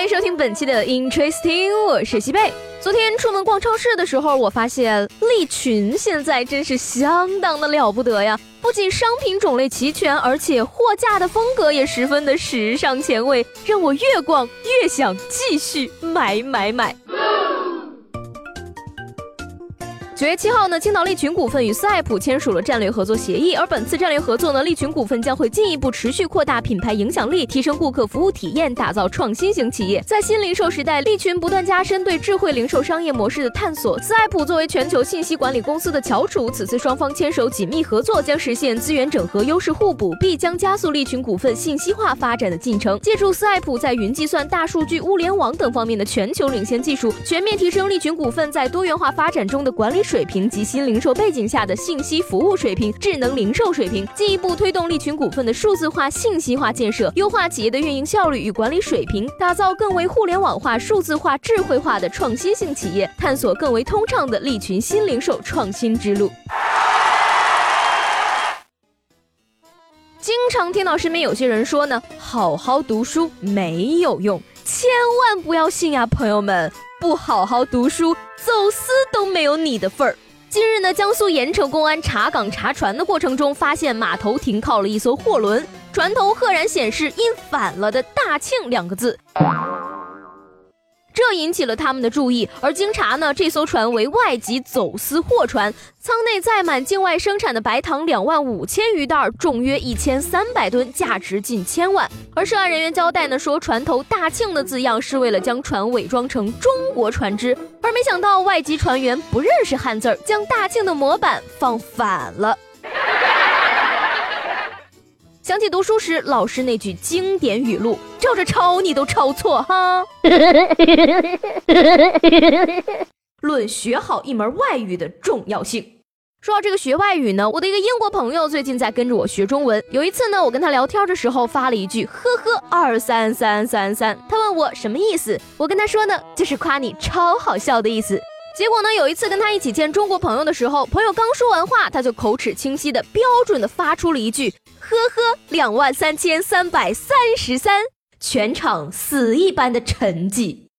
欢迎收听本期的 Interesting，我是西贝。昨天出门逛超市的时候，我发现利群现在真是相当的了不得呀！不仅商品种类齐全，而且货架的风格也十分的时尚前卫，让我越逛越想继续买买买。九月七号呢，青岛利群股份与斯爱普签署了战略合作协议。而本次战略合作呢，利群股份将会进一步持续扩大品牌影响力，提升顾客服务体验，打造创新型企业。在新零售时代，利群不断加深对智慧零售商业模式的探索。斯爱普作为全球信息管理公司的翘楚，此次双方牵手紧密合作，将实现资源整合、优势互补，必将加速利群股份信息化发展的进程。借助斯爱普在云计算、大数据、物联网等方面的全球领先技术，全面提升利群股份在多元化发展中的管理。水平及新零售背景下的信息服务水平、智能零售水平，进一步推动利群股份的数字化、信息化建设，优化企业的运营效率与管理水平，打造更为互联网化、数字化、智慧化的创新性企业，探索更为通畅的利群新零售创新之路。经常听到身边有些人说呢，好好读书没有用，千万不要信呀，朋友们。不好好读书，走私都没有你的份儿。近日呢，江苏盐城公安查岗查船的过程中，发现码头停靠了一艘货轮，船头赫然显示印反了的“大庆”两个字。这引起了他们的注意，而经查呢，这艘船为外籍走私货船，舱内载满境外生产的白糖两万五千余袋，重约一千三百吨，价值近千万。而涉案人员交代呢，说船头“大庆”的字样是为了将船伪装成中国船只，而没想到外籍船员不认识汉字儿，将“大庆”的模板放反了。想起读书时老师那句经典语录：“照着抄你都抄错哈。”论学好一门外语的重要性。说到这个学外语呢，我的一个英国朋友最近在跟着我学中文。有一次呢，我跟他聊天的时候发了一句“呵呵二三三三三”，他问我什么意思，我跟他说呢，就是夸你超好笑的意思。结果呢，有一次跟他一起见中国朋友的时候，朋友刚说完话，他就口齿清晰的标准的发出了一句。呵呵，两万三千三百三十三，全场死一般的沉寂。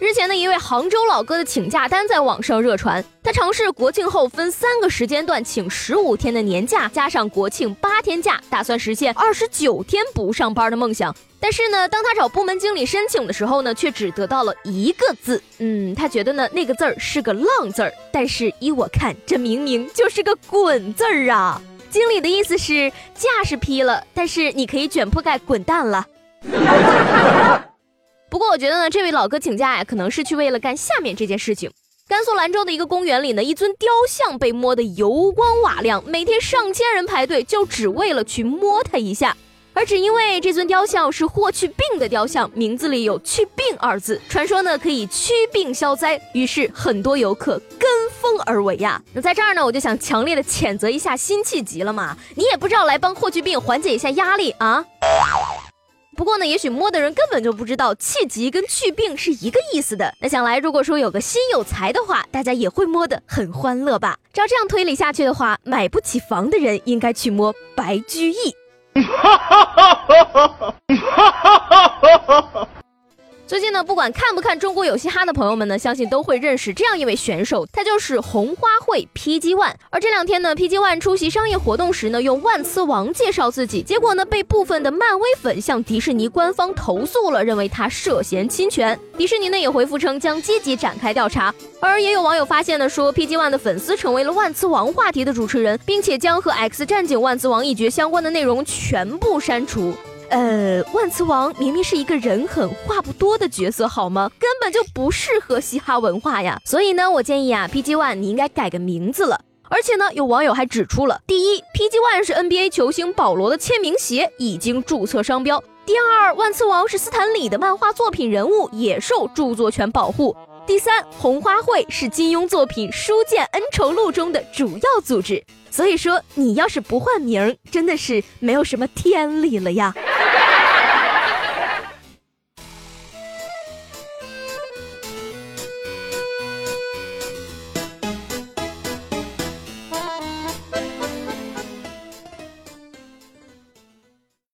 日前的一位杭州老哥的请假单在网上热传，他尝试国庆后分三个时间段请十五天的年假，加上国庆八天假，打算实现二十九天不上班的梦想。但是呢，当他找部门经理申请的时候呢，却只得到了一个字。嗯，他觉得呢那个字儿是个浪字儿，但是依我看，这明明就是个滚字儿啊！经理的意思是假是批了，但是你可以卷铺盖滚蛋了。不过我觉得呢，这位老哥请假呀，可能是去为了干下面这件事情。甘肃兰州的一个公园里呢，一尊雕像被摸得油光瓦亮，每天上千人排队，就只为了去摸它一下。而只因为这尊雕像是霍去病的雕像，名字里有“去病”二字，传说呢可以驱病消灾，于是很多游客跟风而为呀。那在这儿呢，我就想强烈的谴责一下辛弃疾了嘛，你也不知道来帮霍去病缓解一下压力啊。不过呢，也许摸的人根本就不知道气急跟去病是一个意思的。那想来，如果说有个心有财的话，大家也会摸得很欢乐吧？照这样推理下去的话，买不起房的人应该去摸白居易。最近呢，不管看不看中国有嘻哈的朋友们呢，相信都会认识这样一位选手，他就是红花会 PG One。而这两天呢，PG One 出席商业活动时呢，用万磁王介绍自己，结果呢，被部分的漫威粉向迪士尼官方投诉了，认为他涉嫌侵权。迪士尼呢也回复称将积极展开调查。而也有网友发现呢，说 PG One 的粉丝成为了万磁王话题的主持人，并且将和 X 战警万磁王一角相关的内容全部删除。呃，万磁王明明是一个人狠话不多的角色，好吗？根本就不适合嘻哈文化呀。所以呢，我建议啊，PG One 你应该改个名字了。而且呢，有网友还指出了：第一，PG One 是 NBA 球星保罗的签名鞋，已经注册商标；第二，万磁王是斯坦李的漫画作品人物，也受著作权保护。第三，红花会是金庸作品《书剑恩仇录》中的主要组织。所以说，你要是不换名，真的是没有什么天理了呀。